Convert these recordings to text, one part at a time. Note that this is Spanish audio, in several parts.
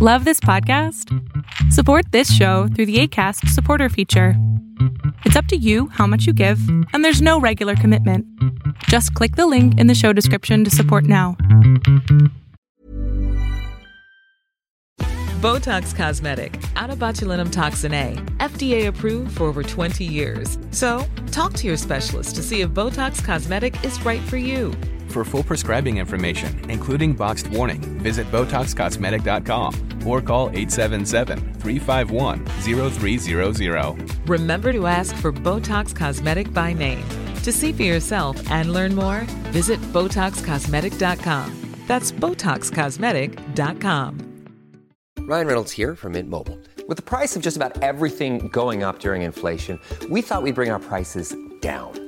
Love this podcast? Support this show through the ACAST supporter feature. It's up to you how much you give, and there's no regular commitment. Just click the link in the show description to support now. Botox Cosmetic, out of botulinum toxin A, FDA approved for over 20 years. So, talk to your specialist to see if Botox Cosmetic is right for you. For full prescribing information, including boxed warning, visit BotoxCosmetic.com or call 877-351-0300. Remember to ask for Botox Cosmetic by name. To see for yourself and learn more, visit BotoxCosmetic.com. That's BotoxCosmetic.com. Ryan Reynolds here from Mint Mobile. With the price of just about everything going up during inflation, we thought we'd bring our prices down.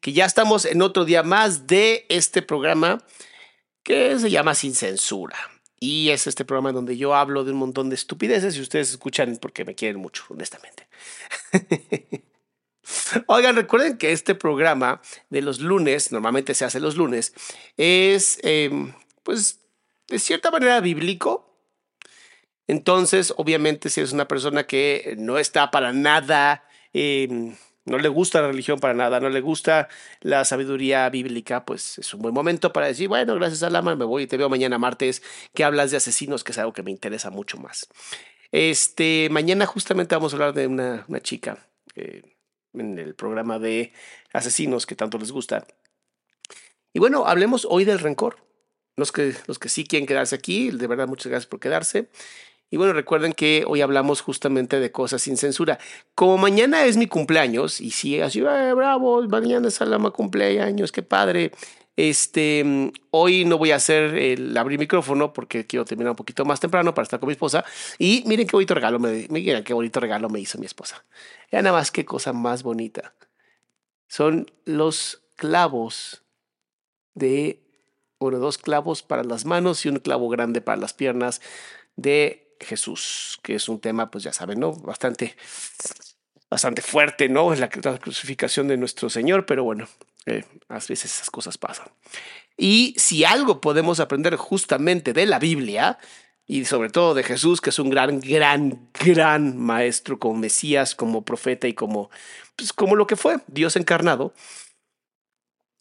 que ya estamos en otro día más de este programa que se llama Sin Censura. Y es este programa donde yo hablo de un montón de estupideces y ustedes escuchan porque me quieren mucho, honestamente. Oigan, recuerden que este programa de los lunes, normalmente se hace los lunes, es, eh, pues, de cierta manera bíblico. Entonces, obviamente, si eres una persona que no está para nada, eh, no le gusta la religión para nada, no le gusta la sabiduría bíblica, pues es un buen momento para decir, bueno, gracias a Lama, me voy y te veo mañana martes, que hablas de asesinos, que es algo que me interesa mucho más. Este, mañana justamente vamos a hablar de una, una chica eh, en el programa de asesinos que tanto les gusta. Y bueno, hablemos hoy del rencor. Los que, los que sí quieren quedarse aquí, de verdad, muchas gracias por quedarse. Y bueno, recuerden que hoy hablamos justamente de cosas sin censura. Como mañana es mi cumpleaños, y sí, así, "Ay, bravo, mañana es Salama cumpleaños, qué padre. Este, hoy no voy a hacer el abrir micrófono porque quiero terminar un poquito más temprano para estar con mi esposa. Y miren qué bonito regalo me, miren qué bonito regalo me hizo mi esposa. Ya nada más qué cosa más bonita. Son los clavos de, bueno, dos clavos para las manos y un clavo grande para las piernas de Jesús, que es un tema, pues ya saben, ¿no? Bastante, bastante fuerte, ¿no? Es la, la crucificación de nuestro Señor, pero bueno, eh, a veces esas cosas pasan. Y si algo podemos aprender justamente de la Biblia, y sobre todo de Jesús, que es un gran, gran, gran maestro como Mesías, como profeta y como, pues, como lo que fue, Dios encarnado,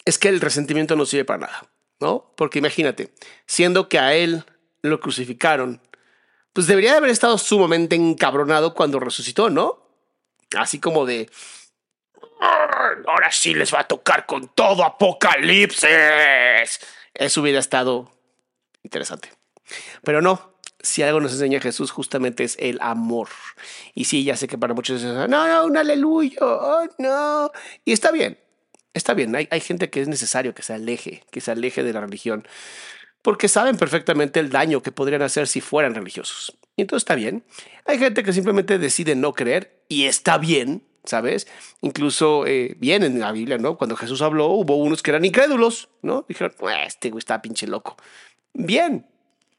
es que el resentimiento no sirve para nada, ¿no? Porque imagínate, siendo que a él lo crucificaron, pues debería de haber estado sumamente encabronado cuando resucitó, ¿no? Así como de, ahora sí les va a tocar con todo Apocalipsis. Eso hubiera estado interesante. Pero no, si algo nos enseña Jesús justamente es el amor. Y sí, ya sé que para muchos es, no, no, un aleluya, oh, no. Y está bien, está bien. Hay, hay gente que es necesario que se aleje, que se aleje de la religión, porque saben perfectamente el daño que podrían hacer si fueran religiosos. Y entonces está bien. Hay gente que simplemente decide no creer y está bien, ¿sabes? Incluso eh, bien en la Biblia, ¿no? Cuando Jesús habló, hubo unos que eran incrédulos, ¿no? Dijeron, "Pues, este güey está pinche loco. Bien.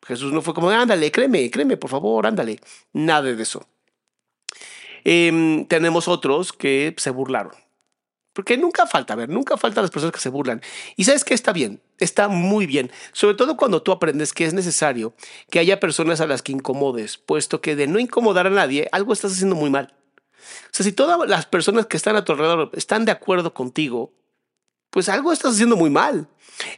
Jesús no fue como, ándale, créeme, créeme, por favor, ándale. Nada de eso. Em, tenemos otros que se burlaron. Porque nunca falta, ver, nunca falta las personas que se burlan. Y sabes que está bien, está muy bien. Sobre todo cuando tú aprendes que es necesario que haya personas a las que incomodes, puesto que de no incomodar a nadie, algo estás haciendo muy mal. O sea, si todas las personas que están a tu alrededor están de acuerdo contigo, pues algo estás haciendo muy mal.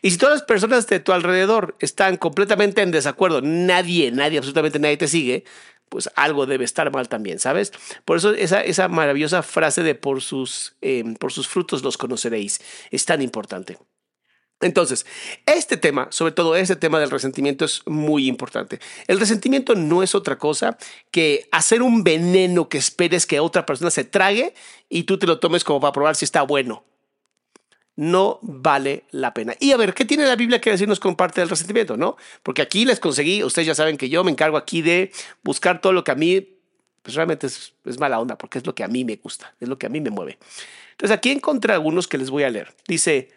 Y si todas las personas de tu alrededor están completamente en desacuerdo, nadie, nadie, absolutamente nadie te sigue, pues algo debe estar mal también, ¿sabes? Por eso esa, esa maravillosa frase de por sus, eh, por sus frutos los conoceréis es tan importante. Entonces, este tema, sobre todo este tema del resentimiento es muy importante. El resentimiento no es otra cosa que hacer un veneno que esperes que otra persona se trague y tú te lo tomes como para probar si está bueno. No vale la pena. Y a ver, ¿qué tiene la Biblia que decirnos con parte del resentimiento? ¿No? Porque aquí les conseguí, ustedes ya saben que yo me encargo aquí de buscar todo lo que a mí, pues realmente es, es mala onda, porque es lo que a mí me gusta, es lo que a mí me mueve. Entonces aquí encontré algunos que les voy a leer. Dice,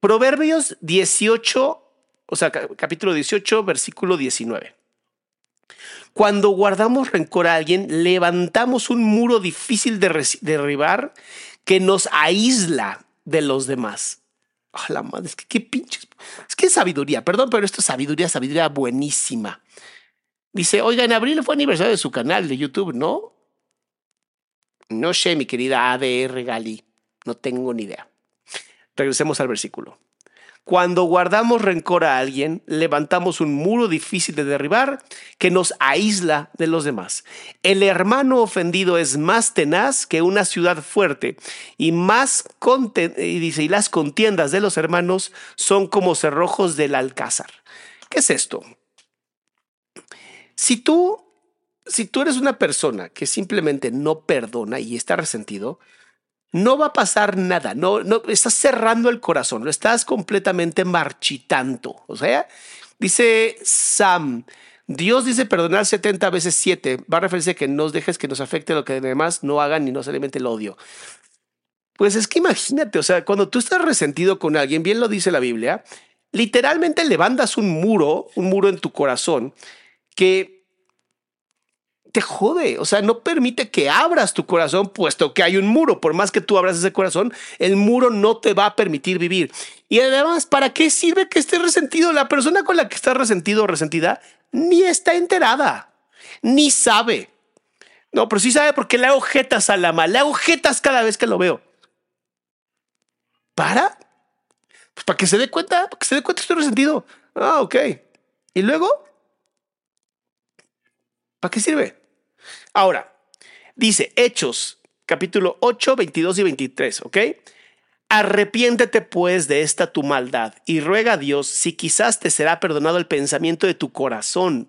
Proverbios 18, o sea, capítulo 18, versículo 19. Cuando guardamos rencor a alguien, levantamos un muro difícil de derribar que nos aísla de los demás. Oh, la madre, es que qué pinches. Es que sabiduría, perdón, pero esto es sabiduría, sabiduría buenísima. Dice, oiga, en abril fue aniversario de su canal de YouTube, ¿no? No sé, mi querida ADR Gali, no tengo ni idea. Regresemos al versículo. Cuando guardamos rencor a alguien, levantamos un muro difícil de derribar que nos aísla de los demás. El hermano ofendido es más tenaz que una ciudad fuerte y más y dice, y las contiendas de los hermanos son como cerrojos del alcázar. ¿Qué es esto? Si tú si tú eres una persona que simplemente no perdona y está resentido, no va a pasar nada, no, no, estás cerrando el corazón, lo estás completamente marchitando. O sea, dice Sam, Dios dice perdonar 70 veces 7, va a referirse a que no dejes que nos afecte lo que además no hagan ni no se alimente el odio. Pues es que imagínate, o sea, cuando tú estás resentido con alguien, bien lo dice la Biblia, literalmente levantas un muro, un muro en tu corazón que te jode, o sea, no permite que abras tu corazón, puesto que hay un muro. Por más que tú abras ese corazón, el muro no te va a permitir vivir. Y además, ¿para qué sirve que estés resentido? La persona con la que estás resentido o resentida ni está enterada, ni sabe. No, pero sí sabe porque le hago a la mal, le hago cada vez que lo veo. ¿Para? Pues para que se dé cuenta, para que se dé cuenta que estoy resentido. Ah, ok. ¿Y luego? ¿Para qué sirve? Ahora, dice Hechos, capítulo 8, 22 y 23, ¿ok? Arrepiéntete pues de esta tu maldad y ruega a Dios si quizás te será perdonado el pensamiento de tu corazón.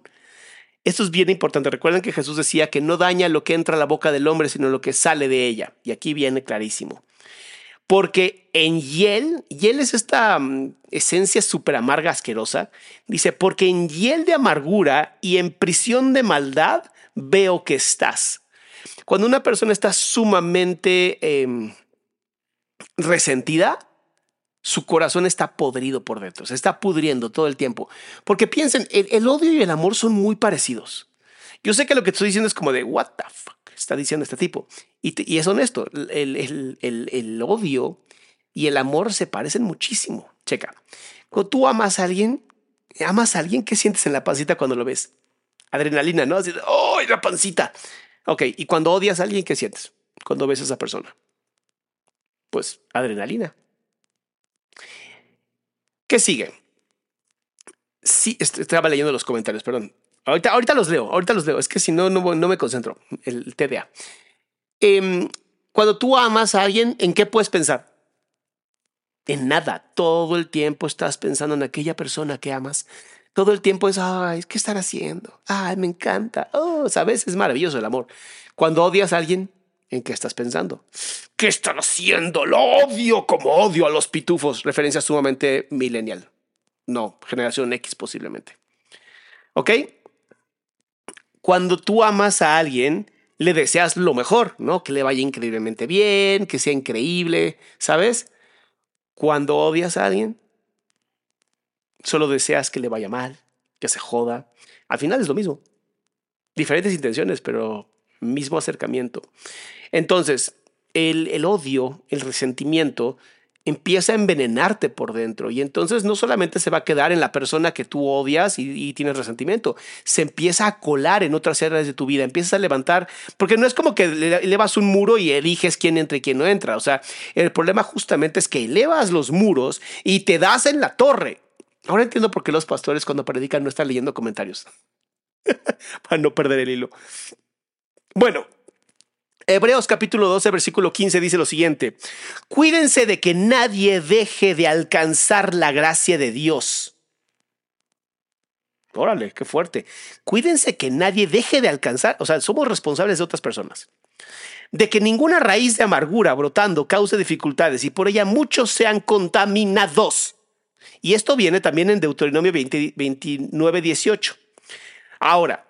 Esto es bien importante. Recuerden que Jesús decía que no daña lo que entra a la boca del hombre, sino lo que sale de ella. Y aquí viene clarísimo. Porque en hiel, hiel es esta mm, esencia súper amarga, asquerosa, dice, porque en hiel de amargura y en prisión de maldad veo que estás. Cuando una persona está sumamente em, resentida, su corazón está podrido por dentro, se está pudriendo todo el tiempo. Porque piensen, el, odio y el amor son muy parecidos. Yo sé que lo que estoy diciendo es como de, what the fuck está diciendo este tipo. Y, es honesto, el, el, odio y el amor se parecen muchísimo. Checa, cuando tú amas a alguien, amas a alguien, ¿qué sientes en la pancita cuando lo ves? Adrenalina, ¿no? Así, ¡oh, la pancita! Ok, y cuando odias a alguien, ¿qué sientes? Cuando ves a esa persona. Pues adrenalina. ¿Qué sigue? Sí, estaba leyendo los comentarios, perdón. Ahorita, ahorita los leo, ahorita los leo. Es que si no, no, me concentro. El TDA. Em, cuando tú amas a alguien, ¿en qué puedes pensar? En nada. Todo el tiempo estás pensando en aquella persona que amas. Todo el tiempo es, ay, ¿qué están haciendo? Ay, me encanta. Oh, sabes, es maravilloso el amor. Cuando odias a alguien, ¿en qué estás pensando? ¿Qué están haciendo? Lo odio como odio a los pitufos. Referencia sumamente millennial. No, generación X posiblemente. ¿Ok? Cuando tú amas a alguien, le deseas lo mejor, ¿no? Que le vaya increíblemente bien, que sea increíble, ¿sabes? Cuando odias a alguien, solo deseas que le vaya mal, que se joda. Al final es lo mismo. Diferentes intenciones, pero mismo acercamiento. Entonces, el, el odio, el resentimiento, empieza a envenenarte por dentro y entonces no solamente se va a quedar en la persona que tú odias y, tienes resentimiento, se empieza a colar en otras áreas de tu vida, empiezas a levantar, porque no es como que elevas un muro y eliges quién entra y quién no entra, o sea, el problema justamente es que elevas los muros y te das en la torre. Ahora entiendo por qué los pastores cuando predican no están leyendo comentarios, para no perder el hilo. Bueno, Hebreos capítulo 12, versículo 15 dice lo siguiente, cuídense de que nadie deje de alcanzar la gracia de Dios. Órale, qué fuerte. Cuídense que nadie deje de alcanzar, o sea, somos responsables de otras personas. De que ninguna raíz de amargura brotando cause dificultades y por ella muchos sean contaminados. Y esto viene también en Deuteronomio 29, 18. Ahora,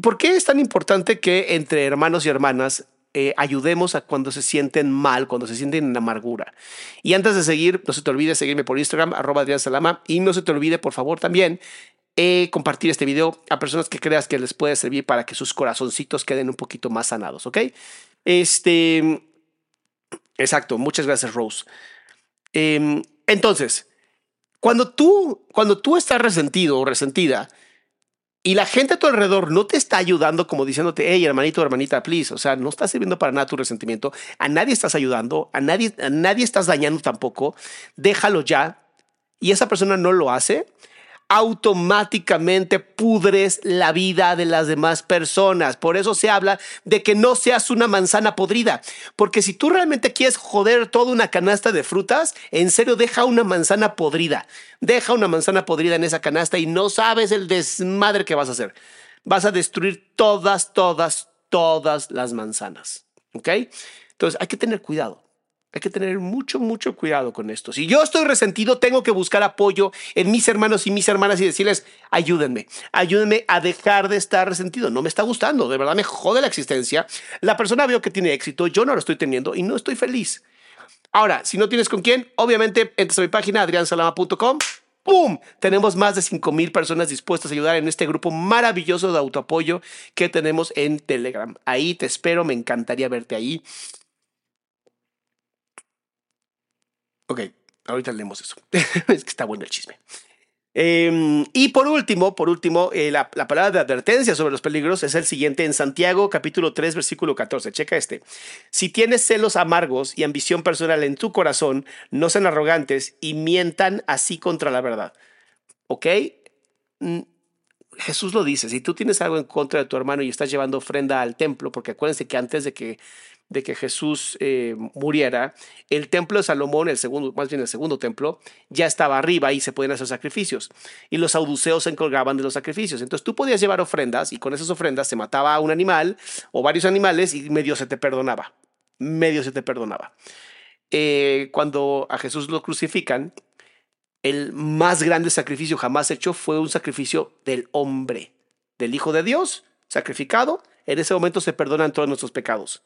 ¿por qué es tan importante que entre hermanos y hermanas eh, ayudemos a cuando se sienten mal, cuando se sienten en amargura. Y antes de seguir, no se te olvide seguirme por Instagram, arroba Adrián Salama, y no se te olvide, por favor, también eh, compartir este video a personas que creas que les puede servir para que sus corazoncitos queden un poquito más sanados, ¿ok? Este, exacto, muchas gracias, Rose. Em, entonces, cuando tú, cuando tú estás resentido o resentida, y la gente a tu alrededor no te está ayudando como diciéndote, hey, hermanito, hermanita, please. O sea, no está sirviendo para nada tu resentimiento. A nadie estás ayudando, a nadie, a nadie estás dañando tampoco. Déjalo ya. Y esa persona no lo hace automáticamente pudres la vida de las demás personas. Por eso se habla de que no seas una manzana podrida. Porque si tú realmente quieres joder toda una canasta de frutas, en serio deja una manzana podrida. Deja una manzana podrida en esa canasta y no sabes el desmadre que vas a hacer. Vas a destruir todas, todas, todas las manzanas. ¿Ok? Entonces hay que tener cuidado. Hay que tener mucho, mucho cuidado con esto. Si yo estoy resentido, tengo que buscar apoyo en mis hermanos y mis hermanas y decirles, ayúdenme, ayúdenme a dejar de estar resentido. No me está gustando, de verdad me jode la existencia. La persona veo que tiene éxito, yo no lo estoy teniendo y no estoy feliz. Ahora, si no tienes con quién, obviamente entras a mi página adriansalama.com. ¡Pum! Tenemos más de 5 mil personas dispuestas a ayudar en este grupo maravilloso de autoapoyo que tenemos en Telegram. Ahí te espero, me encantaría verte ahí. Ok, ahorita leemos eso. es que está bueno el chisme. Em, y por último, por último, eh, la, la, palabra de advertencia sobre los peligros es el siguiente en Santiago capítulo 3 versículo 14. Checa este. Si tienes celos amargos y ambición personal en tu corazón, no sean arrogantes y mientan así contra la verdad. ¿Ok? Mm, Jesús lo dice, si tú tienes algo en contra de tu hermano y estás llevando ofrenda al templo, porque acuérdense que antes de que de que Jesús eh, muriera, el templo de Salomón, el segundo, más bien el segundo templo, ya estaba arriba y se podían hacer sacrificios. Y los saduceos se encargaban de los sacrificios. Entonces tú podías llevar ofrendas y con esas ofrendas se mataba a un animal o varios animales y medio se te perdonaba. Medio se te perdonaba. Eh, cuando a Jesús lo crucifican, el más grande sacrificio jamás hecho fue un sacrificio del hombre, del Hijo de Dios, sacrificado. En ese momento se perdonan todos nuestros pecados.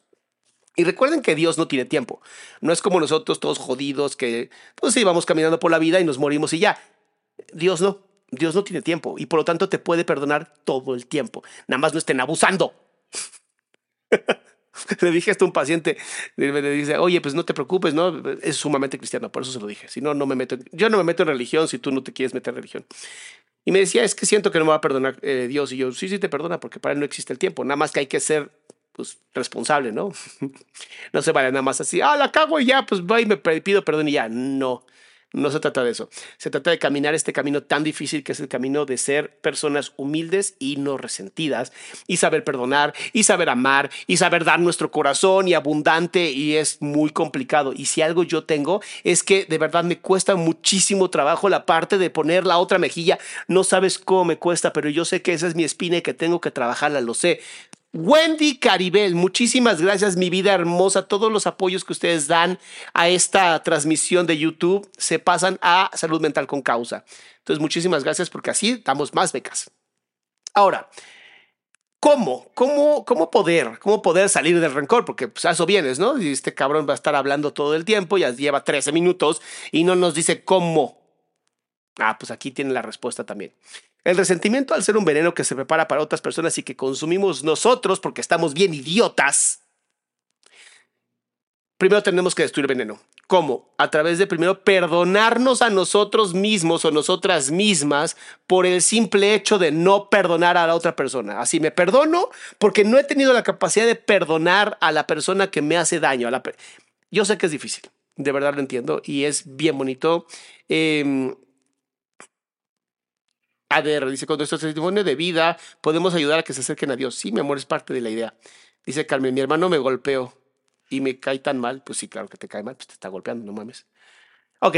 Y recuerden que Dios no tiene tiempo. No es como nosotros todos jodidos que pues sí, vamos caminando por la vida y nos morimos y ya. Dios no. Dios no tiene tiempo y por lo tanto te puede perdonar todo el tiempo. Nada más no estén abusando. le dije esto a un paciente, le dice, oye, pues no te preocupes, ¿no? Es sumamente cristiano, por eso se lo dije. Si no, no me meto, yo no me meto en religión si tú no te quieres meter en religión. Y me decía, es que siento que no me va a perdonar eh, Dios. Y yo, sí, sí te perdona, porque para él no existe el tiempo. Nada más que hay que ser pues, responsable, ¿no? no se vale nada más así, ah, la cago y ya, pues voy y me pido perdón y ya. No, no se trata de eso. Se trata de caminar este camino tan difícil que es el camino de ser personas humildes y no resentidas, y saber perdonar, y saber amar, y saber dar nuestro corazón y abundante, y es muy complicado. Y si algo yo tengo es que de verdad me cuesta muchísimo trabajo la parte de poner la otra mejilla. No sabes cómo me cuesta, pero yo sé que esa es mi espina y que tengo que trabajarla, lo sé. Wendy Caribel, muchísimas gracias, mi vida hermosa. Todos los apoyos que ustedes dan a esta transmisión de YouTube se pasan a Salud Mental con Causa. Entonces, muchísimas gracias porque así damos más becas. Ahora, ¿cómo? ¿Cómo, cómo poder? ¿Cómo poder salir del rencor? Porque pues, eso vienes, ¿no? Y este cabrón va a estar hablando todo el tiempo, ya lleva 13 minutos y no nos dice cómo. Ah, pues aquí tiene la respuesta también. El resentimiento al ser un veneno que se prepara para otras personas y que consumimos nosotros porque estamos bien idiotas. Primero tenemos que destruir veneno. ¿Cómo? A través de primero perdonarnos a nosotros mismos o nosotras mismas por el simple hecho de no perdonar a la otra persona. Así me perdono porque no he tenido la capacidad de perdonar a la persona que me hace daño. Yo sé que es difícil, de verdad lo entiendo y es bien bonito. Eh, a ver, dice, con nuestro testimonio de vida podemos ayudar a que se acerquen a Dios. Sí, mi amor, es parte de la idea. Dice Carmen, mi hermano me golpeó y me cae tan mal. Pues sí, claro que te cae mal, pues te está golpeando, no mames. Ok,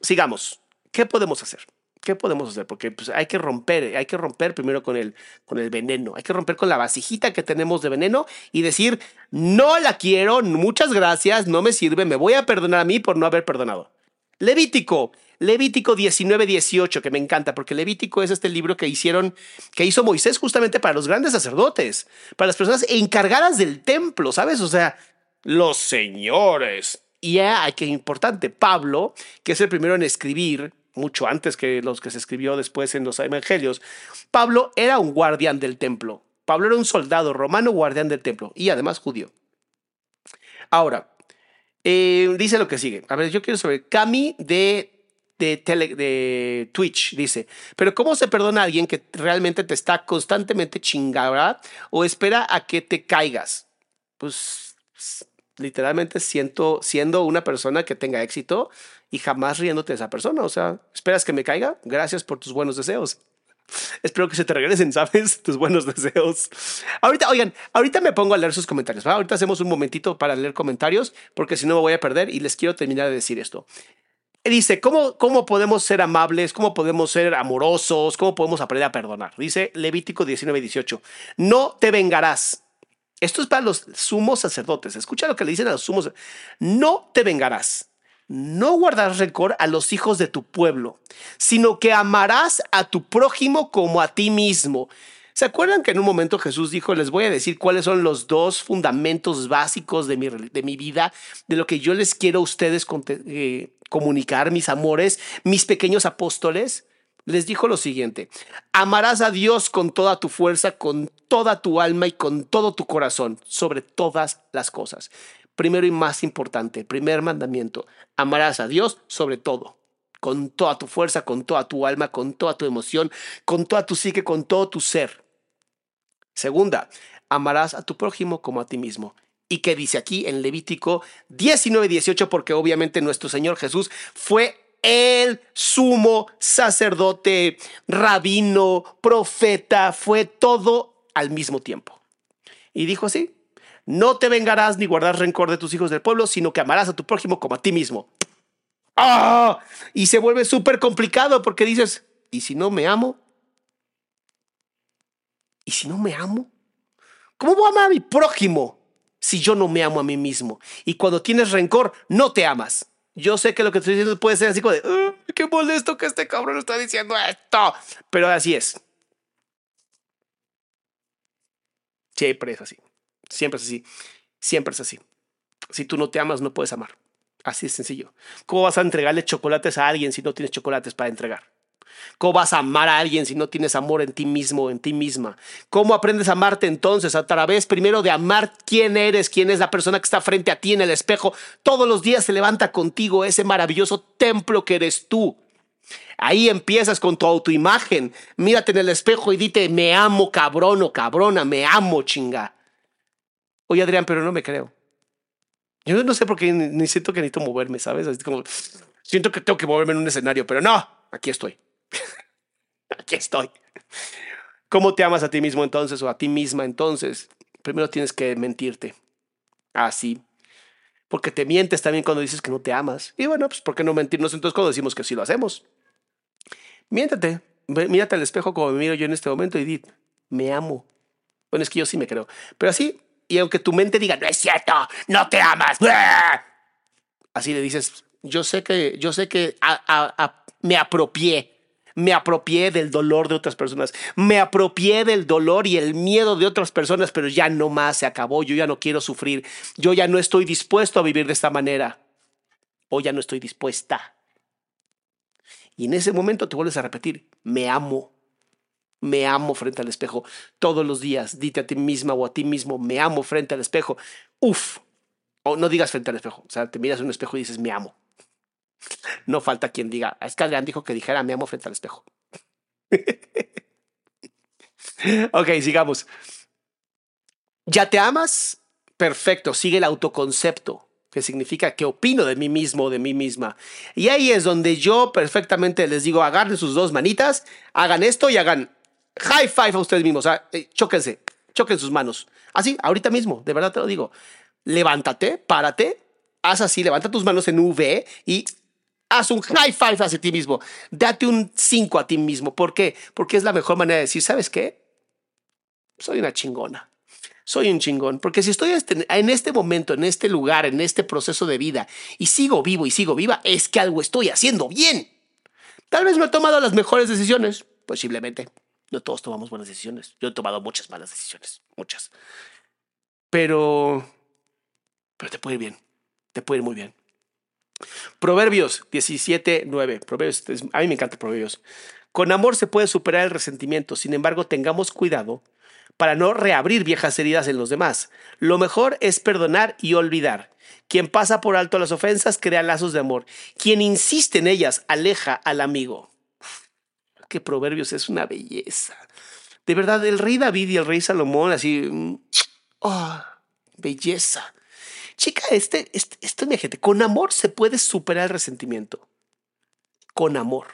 sigamos. ¿Qué podemos hacer? ¿Qué podemos hacer? Porque pues, hay que romper, hay que romper primero con el, con el veneno, hay que romper con la vasijita que tenemos de veneno y decir, no la quiero, muchas gracias, no me sirve, me voy a perdonar a mí por no haber perdonado. Levítico, Levítico 19, 18, que me encanta, porque Levítico es este libro que hicieron, que hizo Moisés justamente para los grandes sacerdotes, para las personas encargadas del templo, ¿sabes? O sea, los señores. Y hay que importante, Pablo, que es el primero en escribir, mucho antes que los que se escribió después en los evangelios, Pablo era un guardián del templo. Pablo era un soldado romano guardián del templo y además judío. Ahora, eh, dice lo que sigue. A ver, yo quiero saber, Cami de de, de Twitch dice, pero ¿cómo se perdona a alguien que realmente te está constantemente chingada o espera a que te caigas? Pues literalmente siento, siendo una persona que tenga éxito y jamás riéndote de esa persona. O sea, ¿esperas que me caiga? Gracias por tus buenos deseos. Espero que se te regresen, ¿sabes? Tus buenos deseos. Ahorita, oigan, ahorita me pongo a leer sus comentarios. Ahorita hacemos un momentito para leer comentarios, porque si no me voy a perder y les quiero terminar de decir esto dice, ¿cómo, ¿cómo podemos ser amables? ¿Cómo podemos ser amorosos? ¿Cómo podemos aprender a perdonar? Dice Levítico 19, 18. No te vengarás. Esto es para los sumos sacerdotes. Escucha lo que le dicen a los sumos. No te vengarás. No guardarás rencor a los hijos de tu pueblo, sino que amarás a tu prójimo como a ti mismo. ¿Se acuerdan que en un momento Jesús dijo, les voy a decir cuáles son los dos fundamentos básicos de mi, de mi vida, de lo que yo les quiero a ustedes eh, comunicar, mis amores, mis pequeños apóstoles? Les dijo lo siguiente, amarás a Dios con toda tu fuerza, con toda tu alma y con todo tu corazón, sobre todas las cosas. Primero y más importante, primer mandamiento, amarás a Dios sobre todo con toda tu fuerza, con toda tu alma, con toda tu emoción, con toda tu psique, con todo tu ser. Segunda, amarás a tu prójimo como a ti mismo. Y que dice aquí en Levítico 19, 18, porque obviamente nuestro Señor Jesús fue el sumo sacerdote, rabino, profeta, fue todo al mismo tiempo. Y dijo así, no te vengarás ni guardarás rencor de tus hijos del pueblo, sino que amarás a tu prójimo como a ti mismo. ¡Ah! Y se vuelve súper complicado porque dices, ¿y si no me amo? ¿Y si no me amo? ¿Cómo voy a amar a mi prójimo si yo no me amo a mí mismo? Y cuando tienes rencor, no te amas. Yo sé que lo que estoy diciendo puede ser así como de, qué molesto que este cabrón está diciendo esto. Pero así es. Siempre es así. Siempre es así. Siempre es así. Si tú no te amas, no puedes amar. Así es sencillo. ¿Cómo vas a entregarle chocolates a alguien si no tienes chocolates para entregar? ¿Cómo vas a amar a alguien si no tienes amor en ti mismo, en ti misma? ¿Cómo aprendes a amarte entonces? A través primero de amar quién eres, quién es la persona que está frente a ti en el espejo. Todos los días se levanta contigo ese maravilloso templo que eres tú. Ahí empiezas con tu autoimagen. Mírate en el espejo y dite, me amo cabrón o cabrona, me amo chinga. Oye Adrián, pero no me creo. Yo no sé por qué ni siento que necesito moverme, ¿sabes? como, siento que tengo que moverme en un escenario, pero no, aquí estoy. Aquí estoy. ¿Cómo te amas a ti mismo entonces o a ti misma entonces? Primero tienes que mentirte. Así. Porque te mientes también cuando dices que no te amas. Y bueno, pues ¿por qué no mentirnos entonces cuando decimos que sí lo hacemos? Miéntate. Mírate al espejo como me miro yo en este momento y di, me amo. Bueno, es que yo sí me creo. Pero así, y aunque tu mente diga, no es cierto, no te amas. Así le dices, yo sé que, yo sé que me apropié me apropié del dolor de otras personas, me apropié del dolor y el miedo de otras personas, pero ya no más, se acabó, yo ya no quiero sufrir, yo ya no estoy dispuesto a vivir de esta manera, o ya no estoy dispuesta. Y en ese momento te vuelves a repetir, me amo, me amo frente al espejo todos los días, dite a ti misma o a ti mismo, me amo frente al espejo, uf, o no digas frente al espejo, o sea, te miras en un espejo y dices, me amo. No falta quien diga, es que Adrián dijo que dijera me amo frente al espejo. ok, sigamos. ¿Ya te amas? Perfecto, sigue el autoconcepto, que significa que opino de mí mismo o de mí misma. Y ahí es donde yo perfectamente les digo, agarren sus dos manitas, hagan esto y hagan high five a ustedes mismos. Eh, chóquense, choquen sus manos. Así, ahorita mismo, de verdad te lo digo. Levántate, párate, haz así, levanta tus manos en V y haz un high five hacia ti mismo. Date un 5 a ti mismo. ¿Por qué? Porque es la mejor manera de decir, ¿sabes qué? Soy una chingona. Soy un chingón. Porque si estoy este, en este momento, en este lugar, en este proceso de vida, y sigo vivo y sigo viva, es que algo estoy haciendo bien. Tal vez no he tomado las mejores decisiones, posiblemente. No todos tomamos buenas decisiones. Yo he tomado muchas malas decisiones, muchas. Pero, pero te puede ir bien, te puede ir muy bien. Proverbios 17, 9. Proverbios, a mí me encanta Proverbios. Con amor se puede superar el resentimiento, sin embargo, tengamos cuidado para no reabrir viejas heridas en los demás. Lo mejor es perdonar y olvidar. Quien pasa por alto las ofensas crea lazos de amor. Quien insiste en ellas aleja al amigo. Qué proverbios es una belleza. De verdad, el rey David y el rey Salomón, así. Oh, belleza. Chica, este, este, esto, mi gente, con amor se puede superar el resentimiento. Con amor.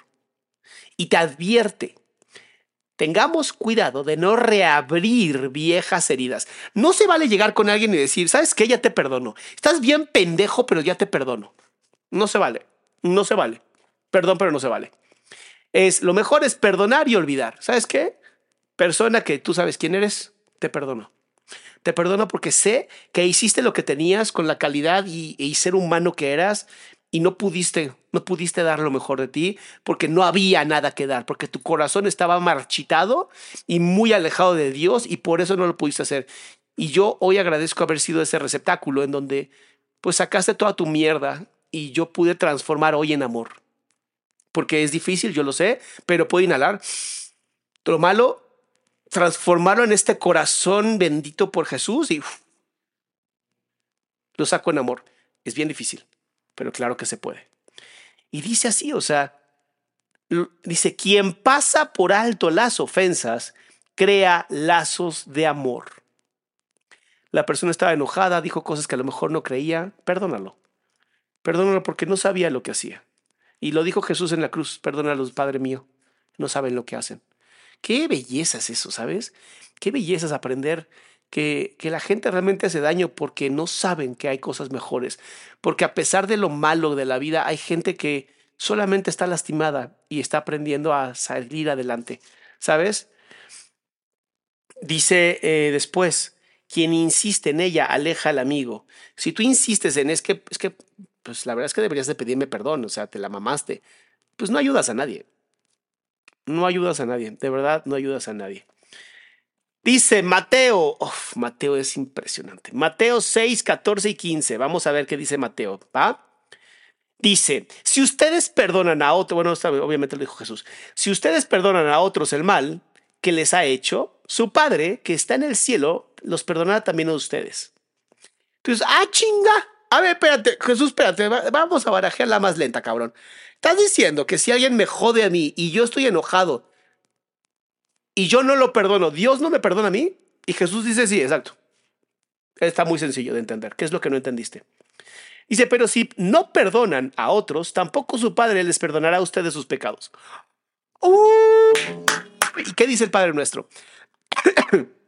Y te advierte, tengamos cuidado de no reabrir viejas heridas. No se vale llegar con alguien y decir, ¿sabes qué? Ya te perdono. Estás bien pendejo, pero ya te perdono. No se vale. No se vale. Perdón, pero no se vale. Es lo mejor es perdonar y olvidar. ¿Sabes qué? Persona que tú sabes quién eres, te perdono. Te perdono porque sé que hiciste lo que tenías con la calidad y, ser humano que eras y no pudiste, no pudiste dar lo mejor de ti porque no había nada que dar, porque tu corazón estaba marchitado y muy alejado de Dios y por eso no lo pudiste hacer. Y yo hoy agradezco haber sido ese receptáculo en donde pues sacaste toda tu mierda y yo pude transformar hoy en amor. Porque es difícil, yo lo sé, pero puedo inhalar. Lo malo, transformarlo en este corazón bendito por Jesús y lo saco en amor. Es bien difícil pero claro que se puede. Y dice así, o sea, dice, quien pasa por alto las ofensas, crea lazos de amor. La persona estaba enojada, dijo cosas que a lo mejor no creía, perdónalo. Perdónalo porque no sabía lo que hacía. Y lo dijo Jesús en la cruz, perdónalos, Padre mío, no saben lo que hacen. Qué belleza es eso, ¿sabes? Qué belleza es aprender que, la gente realmente hace daño porque no saben que hay cosas mejores. Porque a pesar de lo malo de la vida, hay gente que solamente está lastimada y está aprendiendo a salir adelante. ¿Sabes? Dice eh, después, quien insiste en ella aleja al amigo. Si tú insistes en es que, es que, pues la verdad es que deberías de pedirme perdón, o sea, te la mamaste, pues no ayudas a nadie. No ayudas a nadie, de verdad no ayudas a nadie. Dice Mateo, Mateo es impresionante. Mateo 6, 14 y 15. Vamos a ver qué dice Mateo, ¿va? Dice, si ustedes perdonan a otros, bueno, obviamente lo dijo Jesús, si ustedes perdonan a otros el mal que les ha hecho, su Padre que está en el cielo los perdonará también a ustedes. Entonces, ah, chinga. A ver, espérate, Jesús, espérate, vamos a barajearla más lenta, cabrón. Estás diciendo que si alguien me jode a mí y yo estoy enojado, y yo no lo perdono, ¿Dios no me perdona a mí? Y Jesús dice, sí, exacto. Está muy sencillo de entender. ¿Qué es lo que no entendiste? Dice, pero si no perdonan a otros, tampoco su Padre les perdonará a ustedes sus pecados. Uh, ¿Y qué dice el Padre nuestro?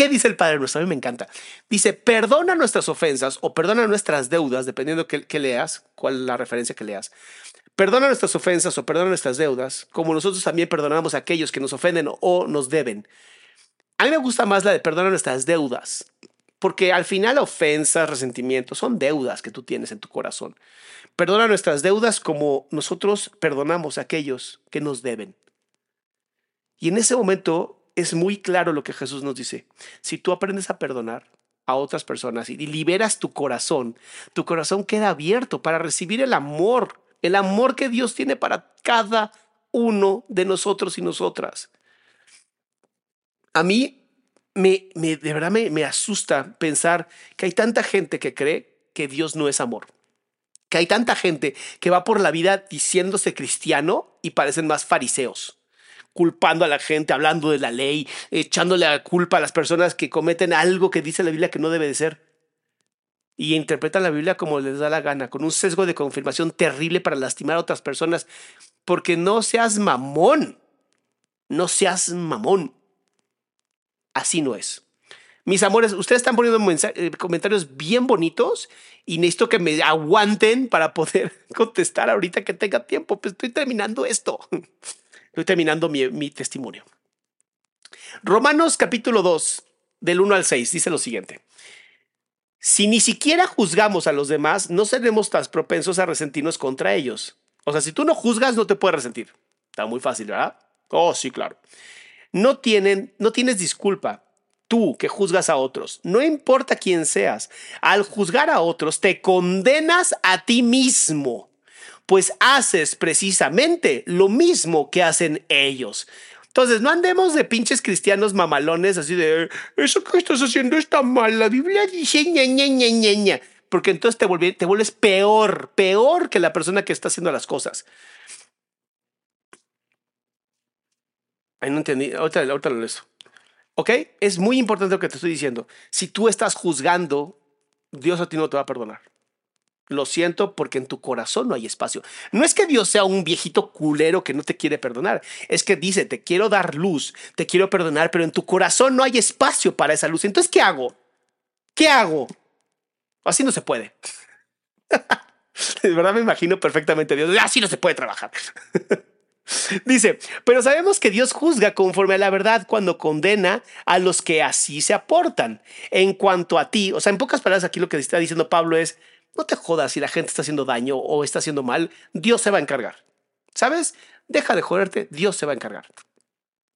¿Qué dice el Padre nuestro? A mí me encanta. Dice, perdona nuestras ofensas o perdona nuestras deudas, dependiendo que, que leas, cuál es la referencia que leas. Perdona nuestras ofensas o perdona nuestras deudas, como nosotros también perdonamos a aquellos que nos ofenden o nos deben. A mí me gusta más la de perdona nuestras deudas, porque al final ofensas, resentimientos son deudas que tú tienes en tu corazón. Perdona nuestras deudas como nosotros perdonamos a aquellos que nos deben. Y en ese momento es muy claro lo que Jesús nos dice. Si tú aprendes a perdonar a otras personas y liberas tu corazón, tu corazón queda abierto para recibir el amor el amor que Dios tiene para cada uno de nosotros y nosotras. A mí me, de verdad me asusta pensar que hay tanta gente que cree que Dios no es amor. Que hay tanta gente que va por la vida diciéndose cristiano y parecen más fariseos culpando a la gente, hablando de la ley, echándole la culpa a las personas que cometen algo que dice la Biblia que no debe de ser y interpretan la Biblia como les da la gana, con un sesgo de confirmación terrible para lastimar a otras personas, porque no seas mamón, no seas mamón. Así no es. Mis amores, ustedes están poniendo eh, comentarios bien bonitos y necesito que me aguanten para poder contestar ahorita que tenga tiempo. Pues estoy terminando esto. Estoy terminando mi, testimonio. Romanos capítulo 2, del 1 al 6, dice lo siguiente. Si ni siquiera juzgamos a los demás, no seremos tan propensos a resentirnos contra ellos. O sea, si tú no juzgas, no te puedes resentir. Está muy fácil, ¿verdad? Oh, sí, claro. No, tienen, no tienes disculpa tú que juzgas a otros, no importa quién seas, al juzgar a otros te condenas a ti mismo, pues haces precisamente lo mismo que hacen ellos. Entonces, no andemos de pinches cristianos mamalones así de, eso que estás haciendo está mal, la Biblia dice ña, ña. Porque entonces te, te vuelves peor, peor que la persona que está haciendo las cosas. Ay, no entendí. Ahorita, ahorita lo eso. ¿Ok? Es muy importante lo que te estoy diciendo. Si tú estás juzgando, Dios a ti no te va a perdonar. Lo siento porque en tu corazón no hay espacio. No es que Dios sea un viejito culero que no te quiere perdonar. Es que dice, te quiero dar luz, te quiero perdonar, pero en tu corazón no hay espacio para esa luz. Entonces, ¿qué hago? ¿Qué hago? Así no se puede. De verdad me imagino perfectamente Dios. Así no se puede trabajar. Dice, pero sabemos que Dios juzga conforme a la verdad cuando condena a los que así se aportan. En cuanto a ti, o sea, en pocas palabras aquí lo que está diciendo Pablo es, no te jodas si la gente está haciendo daño o está haciendo mal, Dios se va a encargar. ¿Sabes? Deja de joderte, Dios se va a encargar.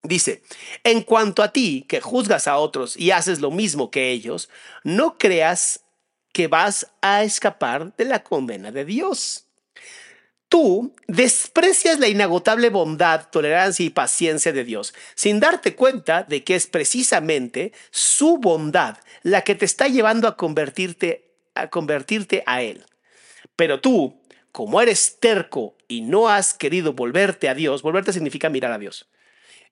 Dice, en cuanto a ti que juzgas a otros y haces lo mismo que ellos, no creas que vas a escapar de la condena de Dios. Tú desprecias la inagotable bondad, tolerancia y paciencia de Dios, sin darte cuenta de que es precisamente su bondad la que te está llevando a convertirte a convertirte a Él. Pero tú, como eres terco y no has querido volverte a Dios, volverte significa mirar a Dios.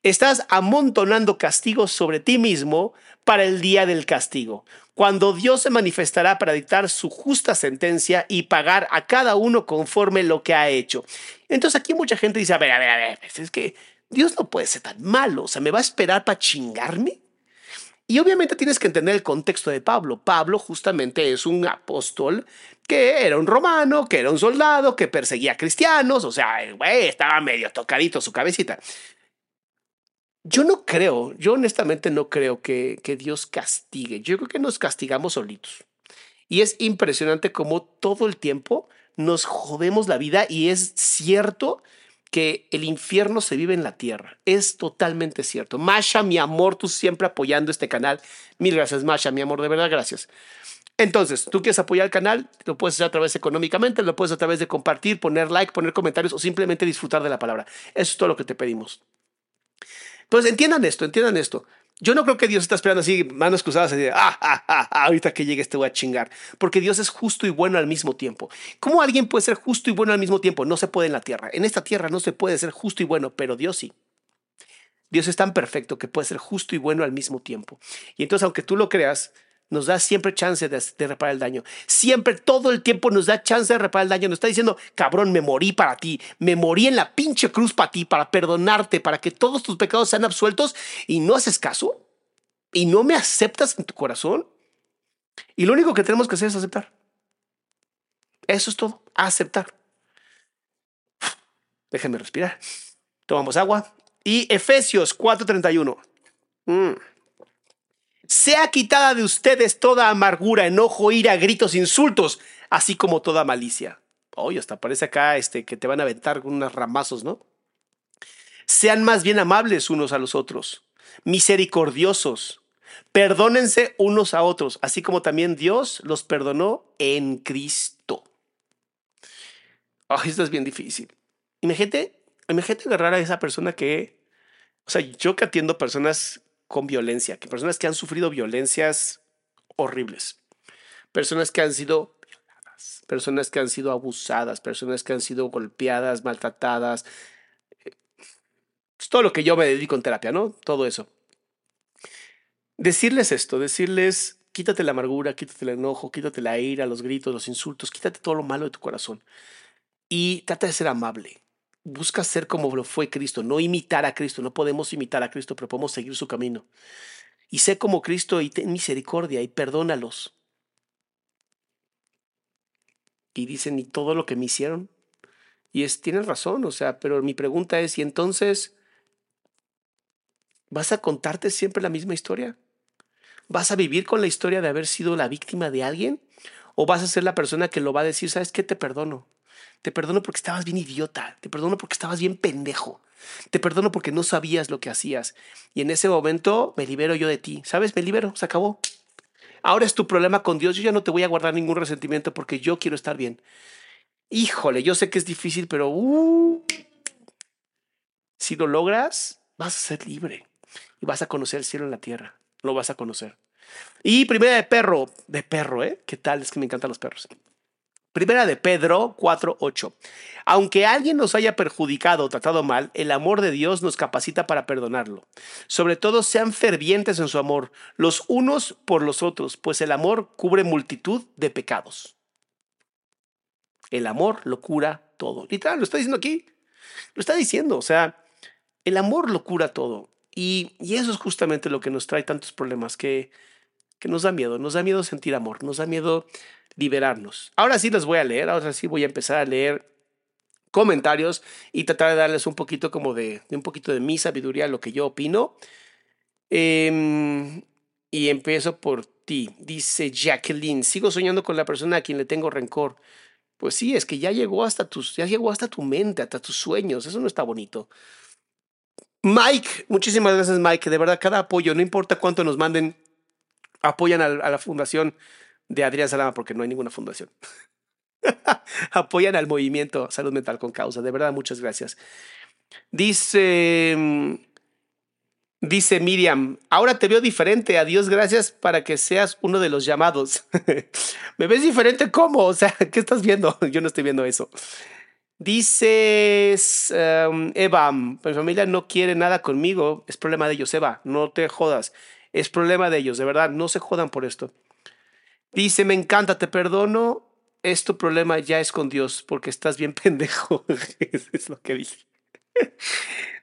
Estás amontonando castigos sobre ti mismo para el día del castigo, cuando Dios se manifestará para dictar su justa sentencia y pagar a cada uno conforme lo que ha hecho. Entonces aquí mucha gente dice, a ver, a ver, a ver, pues es que Dios no puede ser tan malo, o sea, ¿me va a esperar para chingarme? Y obviamente tienes que entender el contexto de Pablo. Pablo justamente es un apóstol que era un romano, que era un soldado, que perseguía a cristianos, o sea, güey, estaba medio tocadito su cabecita. Yo no creo, yo honestamente no creo que, que Dios castigue. Yo creo que nos castigamos solitos. Y es impresionante cómo todo el tiempo nos jodemos la vida y es cierto que el infierno se vive en la tierra. Es totalmente cierto. Masha, mi amor, tú siempre apoyando este canal. Mil gracias, Masha, mi amor, de verdad, gracias. Entonces, tú quieres apoyar el canal, lo puedes hacer a través económicamente, lo puedes a través de compartir, poner like, poner comentarios o simplemente disfrutar de la palabra. Eso es todo lo que te pedimos. Entonces, entiendan esto, entiendan esto. Yo no creo que Dios está esperando así, manos cruzadas, así ah, ah, ah, ah, ahorita que llegue este voy a chingar. Porque Dios es justo y bueno al mismo tiempo. ¿Cómo alguien puede ser justo y bueno al mismo tiempo? No se puede en la tierra. En esta tierra no se puede ser justo y bueno, pero Dios sí. Dios es tan perfecto que puede ser justo y bueno al mismo tiempo. Y entonces, aunque tú lo creas, nos da siempre chance de, reparar el daño. Siempre, todo el tiempo nos da chance de reparar el daño. Nos está diciendo, cabrón, me morí para ti. Me morí en la pinche cruz para ti, para perdonarte, para que todos tus pecados sean absueltos y no haces caso. Y no me aceptas en tu corazón. Y lo único que tenemos que hacer es aceptar. Eso es todo, aceptar. Déjenme respirar. Tomamos agua. Y Efesios 4:31. Mm sea quitada de ustedes toda amargura, enojo, ira, gritos, insultos, así como toda malicia. Oye, hasta parece acá este, que te van a aventar unos ramazos, ¿no? Sean más bien amables unos a los otros, misericordiosos, perdónense unos a otros, así como también Dios los perdonó en Cristo. Esto es bien difícil. Imagínate, imagínate agarrar a esa persona que, o sea, yo que atiendo personas con violencia, que personas que han sufrido violencias horribles, personas que han sido violadas, personas que han sido abusadas, personas que han sido golpeadas, maltratadas. Es todo lo que yo me dedico en terapia, ¿no? Todo eso. Decirles esto, decirles, quítate la amargura, quítate el enojo, quítate la ira, los gritos, los insultos, quítate todo lo malo de tu corazón y trata de ser amable busca ser como lo fue Cristo, no imitar a Cristo. No podemos imitar a Cristo, pero podemos seguir su camino. y sé como Cristo y ten misericordia y perdónalos. Y dicen, ¿y todo lo que me hicieron? Y es, tienes razón, o sea, pero mi pregunta es, ¿y entonces vas a contarte siempre la misma historia? ¿Vas a vivir con la historia de haber sido la víctima de alguien? ¿O vas a ser la persona que lo va a decir, sabes qué, te perdono? Te perdono porque estabas bien idiota, te perdono porque estabas bien pendejo, te perdono porque no sabías lo que hacías. Y en ese momento me libero yo de ti, ¿sabes? Me libero, se acabó. Ahora es tu problema con Dios, yo ya no te voy a guardar ningún resentimiento porque yo quiero estar bien. Híjole, yo sé que es difícil, pero uh, si lo logras, vas a ser libre y vas a conocer el cielo en la tierra. Lo vas a conocer. Y primera de perro, de perro, ¿eh? ¿Qué tal? Es que me encantan los perros. Primera de Pedro 4:8. Aunque alguien nos haya perjudicado o tratado mal, el amor de Dios nos capacita para perdonarlo. Sobre todo sean fervientes en su amor, los unos por los otros, pues el amor cubre multitud de pecados. El amor lo cura todo. Literal, lo está diciendo aquí. Lo está diciendo, o sea, el amor lo cura todo. Y, y eso es justamente lo que nos trae tantos problemas, que, que nos da miedo, nos da miedo sentir amor, nos da miedo liberarnos. Ahora sí les voy a leer, ahora sí voy a empezar a leer comentarios y tratar de darles un poquito como de, un poquito de mi sabiduría, lo que yo opino. Em, y empiezo por ti. Dice Jacqueline, sigo soñando con la persona a quien le tengo rencor. Pues sí, es que ya llegó hasta tus, ya llegó hasta tu mente, hasta tus sueños. Eso no está bonito. Mike, muchísimas gracias Mike. De verdad, cada apoyo, no importa cuánto nos manden, apoyan a, la fundación de Adrián Salama porque no hay ninguna fundación. Apoyan al movimiento Salud Mental con Causa. De verdad, muchas gracias. Dice, mm, dice Miriam, ahora te veo diferente. Adiós, gracias para que seas uno de los llamados. ¿Me ves diferente cómo? O sea, ¿qué estás viendo? Yo no estoy viendo eso. Dices, um, Eva, mi familia no quiere nada conmigo. Es problema de ellos, Eva. No te jodas. Es problema de ellos, de verdad. No se jodan por esto. Dice, me encanta, te perdono, es tu problema, ya es con Dios, porque estás bien pendejo. Eso es lo que dice.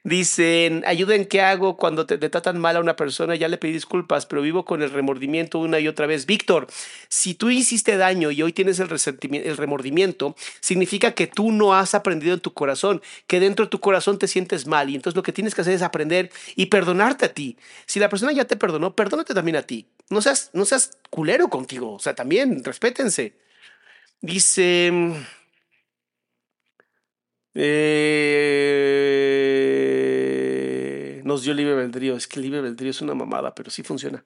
Dicen, ayuden, ¿qué hago cuando te, tratan mal a una persona? Ya le pedí disculpas, pero vivo con el remordimiento una y otra vez. Víctor, si tú hiciste daño y hoy tienes el, el remordimiento, significa que tú no has aprendido en tu corazón, que dentro de tu corazón te sientes mal. Y entonces lo que tienes que hacer es aprender y perdonarte a ti. Si la persona ya te perdonó, perdónate también a ti. No seas, no seas culero contigo. O sea, también respétense. Dice... Eh, nos dio libre albedrío. Es que libre albedrío es una mamada, pero sí funciona.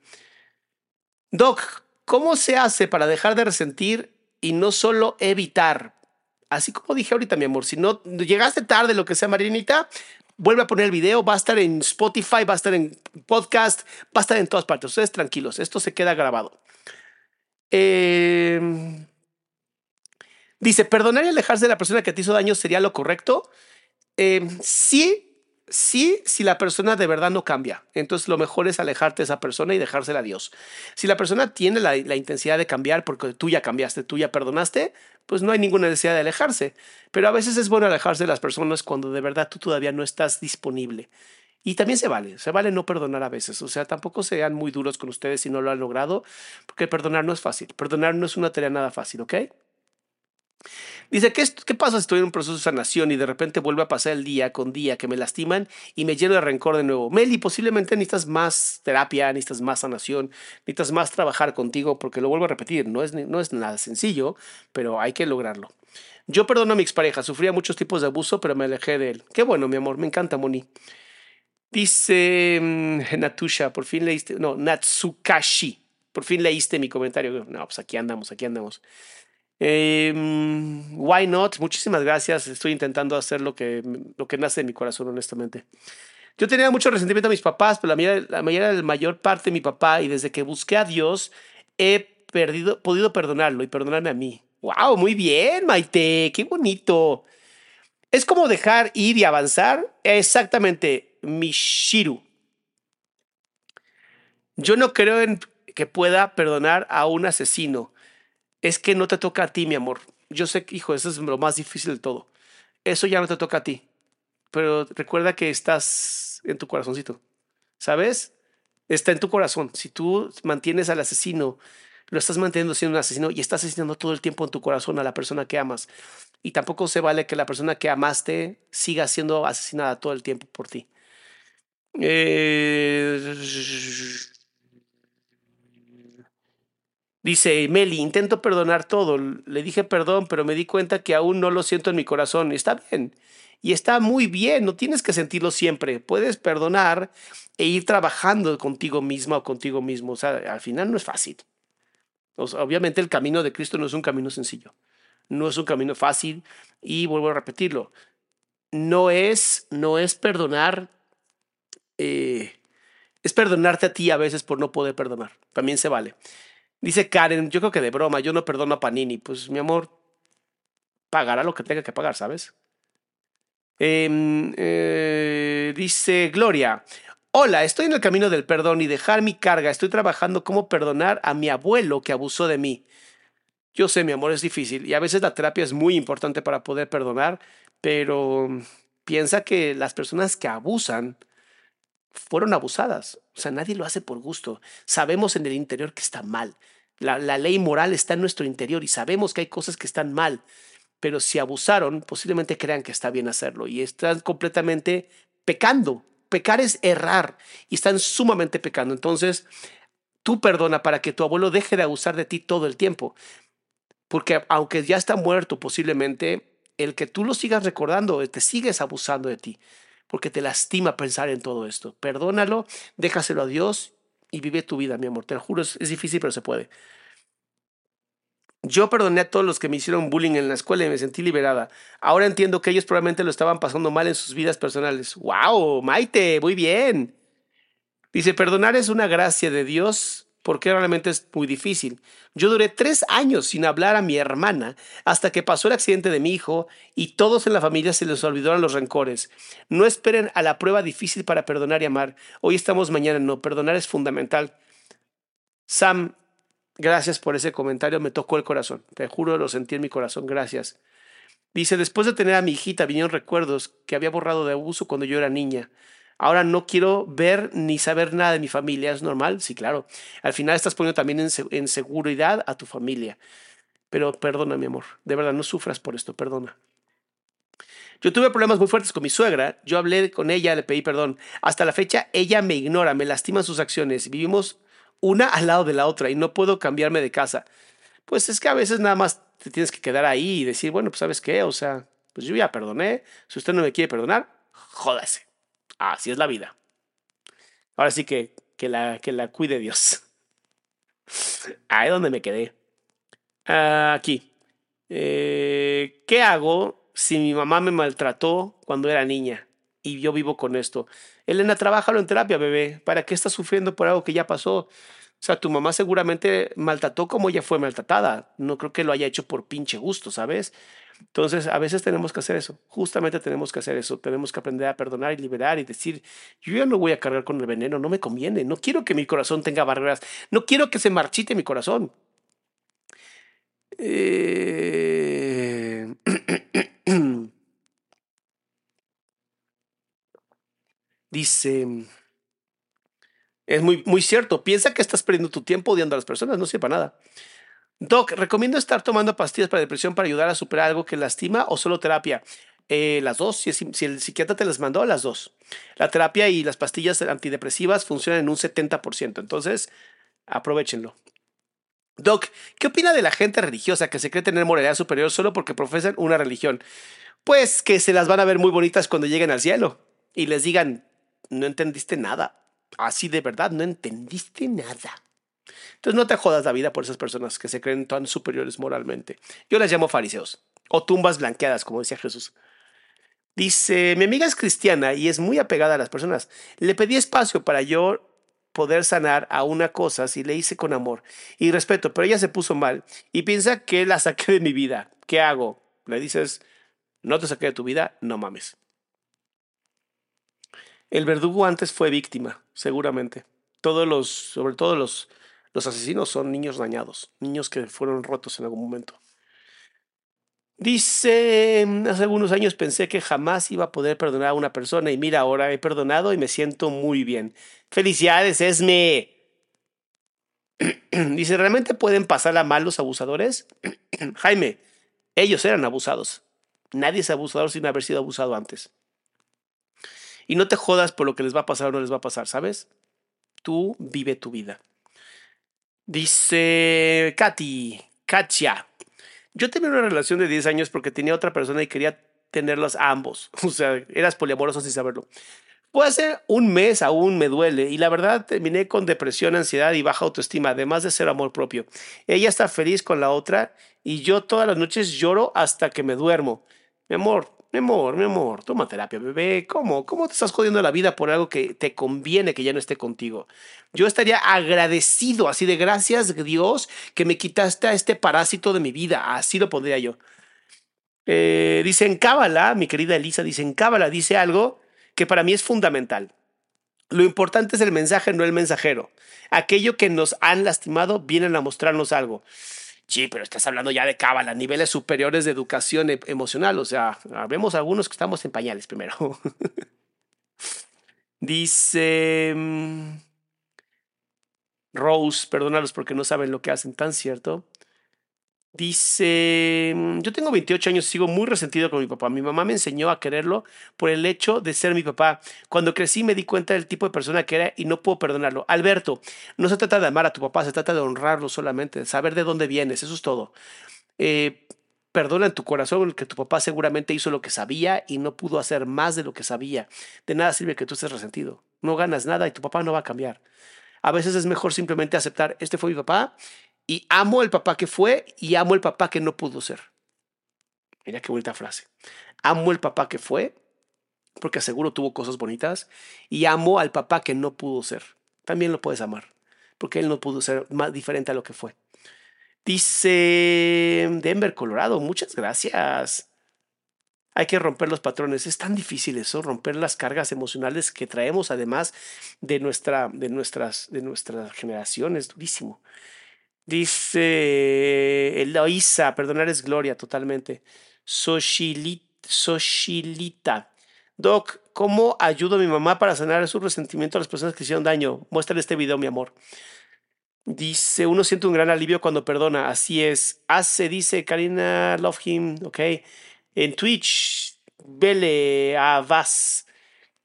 Doc, ¿cómo se hace para dejar de resentir y no solo evitar? Así como dije ahorita, mi amor, si no llegaste tarde, lo que sea, Marinita, vuelve a poner el video, va a estar en Spotify, va a estar en podcast, va a estar en todas partes. Ustedes tranquilos, esto se queda grabado. Eh, Dice, perdonar y alejarse de la persona que te hizo daño sería lo correcto. Eh, sí, sí, si la persona de verdad no cambia. Entonces lo mejor es alejarte de esa persona y dejársela a Dios. Si la persona tiene la, la, intensidad de cambiar porque tú ya cambiaste, tú ya perdonaste, pues no hay ninguna necesidad de alejarse. Pero a veces es bueno alejarse de las personas cuando de verdad tú todavía no estás disponible. Y también se vale, se vale no perdonar a veces. O sea, tampoco sean muy duros con ustedes si no lo han logrado, porque perdonar no es fácil. Perdonar no es una tarea nada fácil, ¿ok? Dice, ¿qué, ¿qué pasa si estoy en un proceso de sanación y de repente vuelve a pasar el día con día que me lastiman y me lleno de rencor de nuevo? Meli, posiblemente necesitas más terapia, necesitas más sanación, necesitas más trabajar contigo, porque lo vuelvo a repetir, no es, no es nada sencillo, pero hay que lograrlo. Yo perdono a mi expareja, sufría muchos tipos de abuso, pero me alejé de él. Qué bueno, mi amor, me encanta, Moni. Dice mm, Natusha, por fin leíste, no, Natsukashi, por fin leíste mi comentario. No, pues aquí andamos, aquí andamos. Eh, why not? Muchísimas gracias. Estoy intentando hacer lo que, lo que nace de mi corazón, honestamente. Yo tenía mucho resentimiento a mis papás, pero la mayoría, la mayor parte de mi papá, y desde que busqué a Dios, he podido perdonarlo y perdonarme a mí. ¡Wow! Muy bien, Maite. ¡Qué bonito! Es como dejar ir y avanzar. Exactamente, Mishiru. Yo no creo en que pueda perdonar a un asesino es que no te toca a ti, mi amor. Yo sé que, hijo, eso es lo más difícil de todo. Eso ya no te toca a ti. Pero recuerda que estás en tu corazoncito. ¿Sabes? Está en tu corazón. Si tú mantienes al asesino, lo estás manteniendo siendo un asesino y estás asesinando todo el tiempo en tu corazón a la persona que amas. Y tampoco se vale que la persona que amaste siga siendo asesinada todo el tiempo por ti. Eh, Dice Meli, intento perdonar todo. Le dije perdón, pero me di cuenta que aún no lo siento en mi corazón. Está bien. Y está muy bien. No tienes que sentirlo siempre. Puedes perdonar e ir trabajando contigo misma o contigo mismo. O sea, al final no es fácil. obviamente el camino de Cristo no es un camino sencillo. No es un camino fácil. Y vuelvo a repetirlo. No es, no es perdonar. Eh, es perdonarte a ti a veces por no poder perdonar. También se vale. Dice Karen, yo creo que de broma, yo no perdono a Panini. Pues mi amor, pagará lo que tenga que pagar, ¿sabes? Em, eh, dice Gloria, hola, estoy en el camino del perdón y dejar mi carga. Estoy trabajando cómo perdonar a mi abuelo que abusó de mí. Yo sé, mi amor, es difícil y a veces la terapia es muy importante para poder perdonar, pero piensa que las personas que abusan fueron abusadas. O sea, nadie lo hace por gusto. Sabemos en el interior que está mal. La, ley moral está en nuestro interior y sabemos que hay cosas que están mal, pero si abusaron, posiblemente crean que está bien hacerlo y están completamente pecando. Pecar es errar y están sumamente pecando. Entonces, tú perdona para que tu abuelo deje de abusar de ti todo el tiempo. Porque aunque ya está muerto, posiblemente el que tú lo sigas recordando, te sigues abusando de ti, porque te lastima pensar en todo esto. Perdónalo, déjaselo a Dios y vive tu vida, mi amor. Te lo juro, es, difícil, pero se puede. Yo perdoné a todos los que me hicieron bullying en la escuela y me sentí liberada. Ahora entiendo que ellos probablemente lo estaban pasando mal en sus vidas personales. ¡Wow! Maite, muy bien. Dice, perdonar es una gracia de Dios porque realmente es muy difícil. Yo duré tres años sin hablar a mi hermana hasta que pasó el accidente de mi hijo y todos en la familia se les olvidaron los rencores. No esperen a la prueba difícil para perdonar y amar. Hoy estamos, mañana no. Perdonar es fundamental. Sam, gracias por ese comentario, me tocó el corazón. Te juro, lo sentí en mi corazón. Gracias. Dice, después de tener a mi hijita vinieron recuerdos que había borrado de abuso cuando yo era niña. Ahora no quiero ver ni saber nada de mi familia. ¿Es normal? Sí, claro. Al final estás poniendo también en, seguridad a tu familia. Pero perdona, mi amor. De verdad, no sufras por esto. Perdona. Yo tuve problemas muy fuertes con mi suegra. Yo hablé con ella, le pedí perdón. Hasta la fecha, ella me ignora, me lastima sus acciones. Vivimos una al lado de la otra y no puedo cambiarme de casa. Pues es que a veces nada más te tienes que quedar ahí y decir, bueno, pues sabes qué, o sea, pues yo ya perdoné. Si usted no me quiere perdonar, jódase. Así es la vida. Ahora sí que, que, la, que la cuide Dios. Ahí es donde me quedé. aquí. Eh, ¿Qué hago si mi mamá me maltrató cuando era niña y yo vivo con esto? Elena, trabájalo en terapia, bebé. ¿Para qué estás sufriendo por algo que ya pasó? O sea, tu mamá seguramente maltrató como ella fue maltratada. No creo que lo haya hecho por pinche gusto, ¿sabes? Entonces, a veces tenemos que hacer eso, justamente tenemos que hacer eso, tenemos que aprender a perdonar y liberar y decir, yo ya no voy a cargar con el veneno, no me conviene, no quiero que mi corazón tenga barreras, no quiero que se marchite mi corazón. Eh, dice, es muy, muy cierto, piensa que estás perdiendo tu tiempo odiando a las personas, no sirve para nada. Doc, ¿recomiendo estar tomando pastillas para depresión para ayudar a superar algo que lastima o solo terapia? Eh, las dos, si, si, el psiquiatra te las mandó, las dos. La terapia y las pastillas antidepresivas funcionan en un 70%, entonces aprovechenlo. Doc, ¿qué opina de la gente religiosa que se cree tener moralidad superior solo porque profesan una religión? Pues que se las van a ver muy bonitas cuando lleguen al cielo y les digan, no entendiste nada. Así de verdad, no entendiste nada. Entonces no te jodas la vida por esas personas que se creen tan superiores moralmente. Yo las llamo fariseos o tumbas blanqueadas, como decía Jesús. Dice, mi amiga es cristiana y es muy apegada a las personas. Le pedí espacio para yo poder sanar a una cosa si le hice con amor y respeto, pero ella se puso mal y piensa que la saqué de mi vida. ¿Qué hago? Le dices, no te saqué de tu vida, no mames. El verdugo antes fue víctima, seguramente. Todos los, sobre todo los, los asesinos son niños dañados, niños que fueron rotos en algún momento. Dice, hace algunos años pensé que jamás iba a poder perdonar a una persona y mira, ahora he perdonado y me siento muy bien. Felicidades, Esme. Dice, ¿realmente pueden pasar a mal los abusadores? Jaime, ellos eran abusados. Nadie es abusador sin haber sido abusado antes. Y no te jodas por lo que les va a pasar o no les va a pasar, ¿sabes? Tú vive tu vida. Dice Katy, Katia. Yo tenía una relación de 10 años porque tenía otra persona y quería tenerlos ambos. O sea, eras poliamoroso sin saberlo. Puede ser un mes aún me duele y la verdad terminé con depresión, ansiedad y baja autoestima, además de ser amor propio. Ella está feliz con la otra y yo todas las noches lloro hasta que me duermo. Mi amor, mi amor, mi amor, toma terapia, bebé. ¿Cómo? ¿Cómo te estás jodiendo la vida por algo que te conviene que ya no esté contigo? Yo estaría agradecido, así de gracias Dios que me quitaste a este parásito de mi vida. Así lo pondría yo. Eh, dice en Cábala, mi querida Elisa, dice en Cábala, dice algo que para mí es fundamental. Lo importante es el mensaje, no el mensajero. Aquello que nos han lastimado vienen a mostrarnos algo. Sí, pero estás hablando ya de cábala, niveles superiores de educación e-, emocional. O sea, vemos algunos que estamos en pañales primero. Dice mm, Rose, perdónalos porque no saben lo que hacen, tan cierto. Dice, mm, yo tengo 28 años y sigo muy resentido con mi papá. Mi mamá me enseñó a quererlo por el hecho de ser mi papá. Cuando crecí me di cuenta del tipo de persona que era y no puedo perdonarlo. Alberto, no se trata de amar a tu papá, se trata de honrarlo solamente, saber de dónde vienes, eso es todo. Eh, perdona en tu corazón que tu papá seguramente hizo lo que sabía y no pudo hacer más de lo que sabía. De nada sirve que tú estés resentido. No ganas nada y tu papá no va a cambiar. A veces es mejor simplemente aceptar, este fue mi papá y amo el papá que fue y amo el papá que no pudo ser. Mira qué bonita frase. Amo el papá que fue, porque seguro tuvo cosas bonitas, y amo al papá que no pudo ser. También lo puedes amar, porque él no pudo ser más diferente a lo que fue. Dice Denver, Colorado, muchas gracias. Hay que romper los patrones. Es tan difícil eso, romper las cargas emocionales que traemos además de nuestra, de nuestras, de nuestra generación. Es durísimo. Dice Eloisa, perdonar es gloria totalmente. Soshilita. Doc, ¿cómo ayudo a mi mamá para sanar su resentimiento a las personas que hicieron daño? Muéstrale este video, mi amor. Dice, uno siente un gran alivio cuando perdona. Así es. Hace, dice Karina Love Him, ok. En Twitch, vele a Vaz,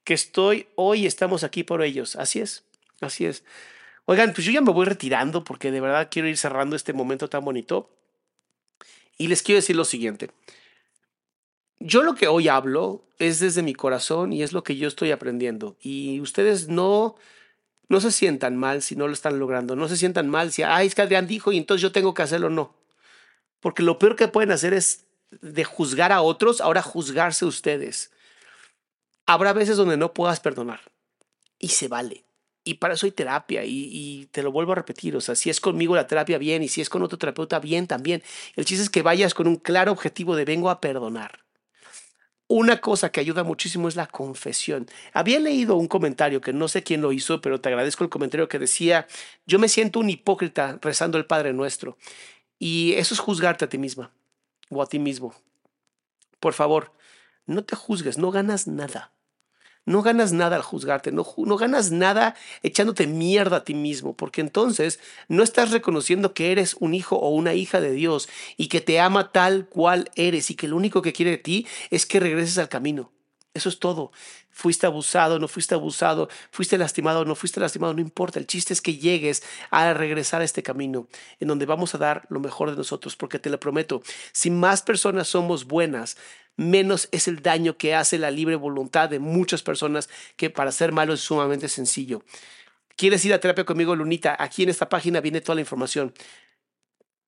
que estoy, hoy estamos aquí por ellos. Así es, así es. Oigan, pues yo ya me voy retirando porque de verdad quiero ir cerrando este momento tan bonito. Y les quiero decir lo siguiente. Yo lo que hoy hablo es desde mi corazón y es lo que yo estoy aprendiendo. Y ustedes no, no se sientan mal si no lo están logrando. No se sientan mal si, ay, es que Adrián dijo y entonces yo tengo que hacerlo. No. Porque lo peor que pueden hacer es de juzgar a otros, ahora juzgarse ustedes. Habrá veces donde no puedas perdonar. Y se vale y para eso hay terapia y, te lo vuelvo a repetir, o sea, si es conmigo la terapia bien y si es con otro terapeuta bien también. El chiste es que vayas con un claro objetivo de vengo a perdonar. Una cosa que ayuda muchísimo es la confesión. Había leído un comentario que no sé quién lo hizo, pero te agradezco el comentario que decía, yo me siento un hipócrita rezando el Padre Nuestro. Y eso es juzgarte a ti misma o a ti mismo. Por favor, no te juzgues, no ganas nada. No ganas nada al juzgarte, no, no ganas nada echándote mierda a ti mismo, porque entonces no estás reconociendo que eres un hijo o una hija de Dios y que te ama tal cual eres y que lo único que quiere de ti es que regreses al camino. Eso es todo. Fuiste abusado, no fuiste abusado, fuiste lastimado, no fuiste lastimado, no importa. El chiste es que llegues a regresar a este camino en donde vamos a dar lo mejor de nosotros, porque te lo prometo, si más personas somos buenas, menos es el daño que hace la libre voluntad de muchas personas que para ser malo es sumamente sencillo. ¿Quieres ir a terapia conmigo, Lunita? Aquí en esta página viene toda la información.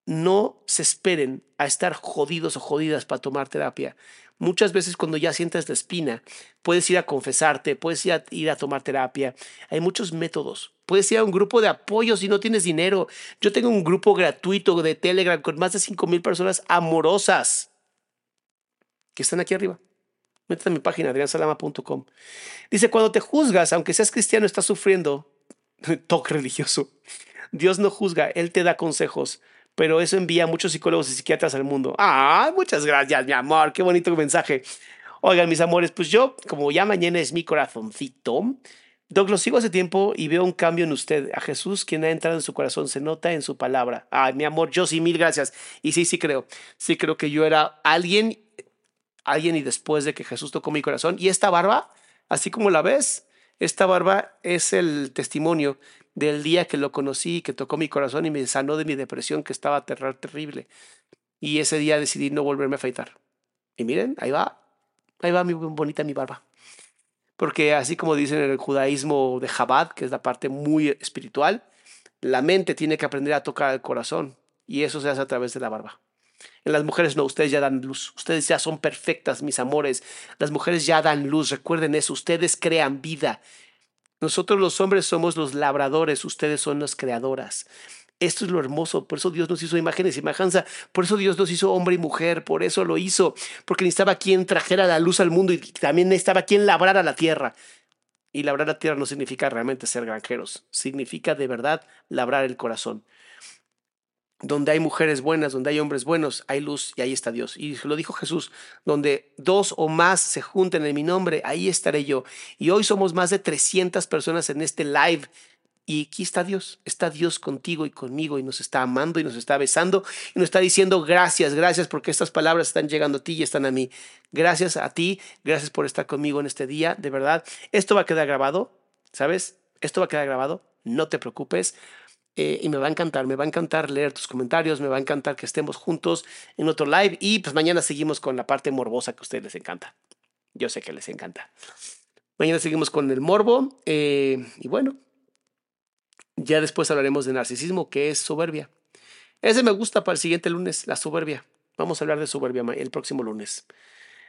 No se esperen a estar jodidos o jodidas para tomar terapia. Muchas veces cuando ya sientes la espina, puedes ir a confesarte, puedes ir a, ir a tomar terapia. Hay muchos métodos. Puedes ir a un grupo de apoyo si no tienes dinero. Yo tengo un grupo gratuito de Telegram con más de 5 mil personas amorosas que están aquí arriba. Métete a mi página, adriansalama.com. Dice, cuando te juzgas, aunque seas cristiano, estás sufriendo toque religioso. Dios no juzga, Él te da consejos. pero eso envía a muchos psicólogos y psiquiatras al mundo. Ah, muchas gracias, mi amor, qué bonito mensaje. Oigan, mis amores, pues yo, como ya mañana es mi corazoncito, Doc, lo sigo hace tiempo y veo un cambio en usted. A Jesús, quien ha entrado en su corazón, se nota en su palabra. Ay, mi amor, yo sí, mil gracias. Y sí, sí creo. Sí creo que yo era alguien, alguien y después de que Jesús tocó mi corazón. Y esta barba, así como la ves, esta barba es el testimonio del día que lo conocí, que tocó mi corazón y me sanó de mi depresión que estaba terror terrible. Y ese día decidí no volverme a afeitar. Y miren, ahí va, ahí va mi bonita mi barba porque así como dicen en el judaísmo de Chabad, que es la parte muy espiritual, la mente tiene que aprender a tocar el corazón y eso se hace a través de la barba. En las mujeres no, ustedes ya dan luz, ustedes ya son perfectas, mis amores, las mujeres ya dan luz, recuerden eso, ustedes crean vida. Nosotros los hombres somos los labradores, ustedes son las creadoras. Esto es lo hermoso, por eso Dios nos hizo imágenes y semejanza, por eso Dios nos hizo hombre y mujer, por eso lo hizo, porque necesitaba quien trajera la luz al mundo y también necesitaba quien labrara la tierra. Y labrar la tierra no significa realmente ser granjeros, significa de verdad labrar el corazón. Donde hay mujeres buenas, donde hay hombres buenos, hay luz y ahí está Dios. Y lo dijo Jesús, donde dos o más se junten en mi nombre, ahí estaré yo. Y hoy somos más de 300 personas en este live y aquí está Dios, está Dios contigo y conmigo y nos está amando y nos está besando y nos está diciendo gracias, gracias porque estas palabras están llegando a ti y están a mí. Gracias a ti, gracias por estar conmigo en este día, de verdad. Esto va a quedar grabado, ¿sabes? Esto va a quedar grabado, no te preocupes. Eh, y me va a encantar, me va a encantar leer tus comentarios, me va a encantar que estemos juntos en otro live y pues mañana seguimos con la parte morbosa que a ustedes les encanta. Yo sé que les encanta. Mañana seguimos con el morbo eh, y bueno, ya después hablaremos de narcisismo, que es soberbia. Ese me gusta para el siguiente lunes, la soberbia. Vamos a hablar de soberbia el próximo lunes.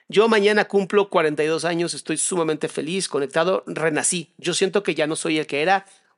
Yo mañana cumplo 42 años, estoy sumamente feliz, conectado, renací. Yo siento que ya no soy el que era.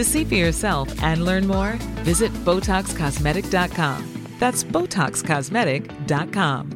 To see for yourself and learn more, visit BotoxCosmetic.com. That's BotoxCosmetic.com.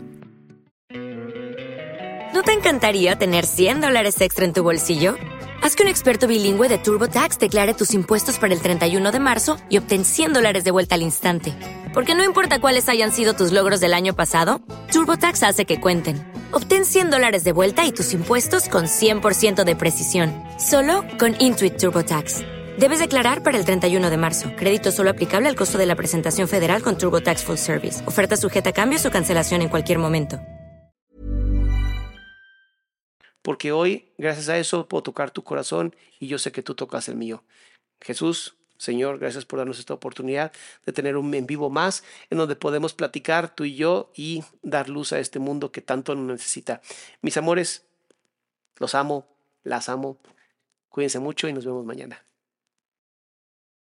¿No te encantaría tener 100 dólares extra en tu bolsillo? Haz que un experto bilingüe de TurboTax declare tus impuestos para el 31 de marzo y obtén 100 dólares de vuelta al instante. Porque no importa cuáles hayan sido tus logros del año pasado, TurboTax hace que cuenten. Obtén 100 dólares de vuelta y tus impuestos con 100% de precisión, solo con Intuit TurboTax. Debes declarar para el 31 de marzo. Crédito solo aplicable al costo de la presentación federal con TurboTax Full Service. Oferta sujeta a cambios o cancelación en cualquier momento. porque hoy, gracias a eso, puedo tocar tu corazón y yo sé que tú tocas el mío. Jesús, Señor, gracias por darnos esta oportunidad de tener un en vivo más en donde podemos platicar tú y yo y dar luz a este mundo que tanto nos necesita. Mis amores, los amo, las amo. Cuídense mucho y nos vemos mañana.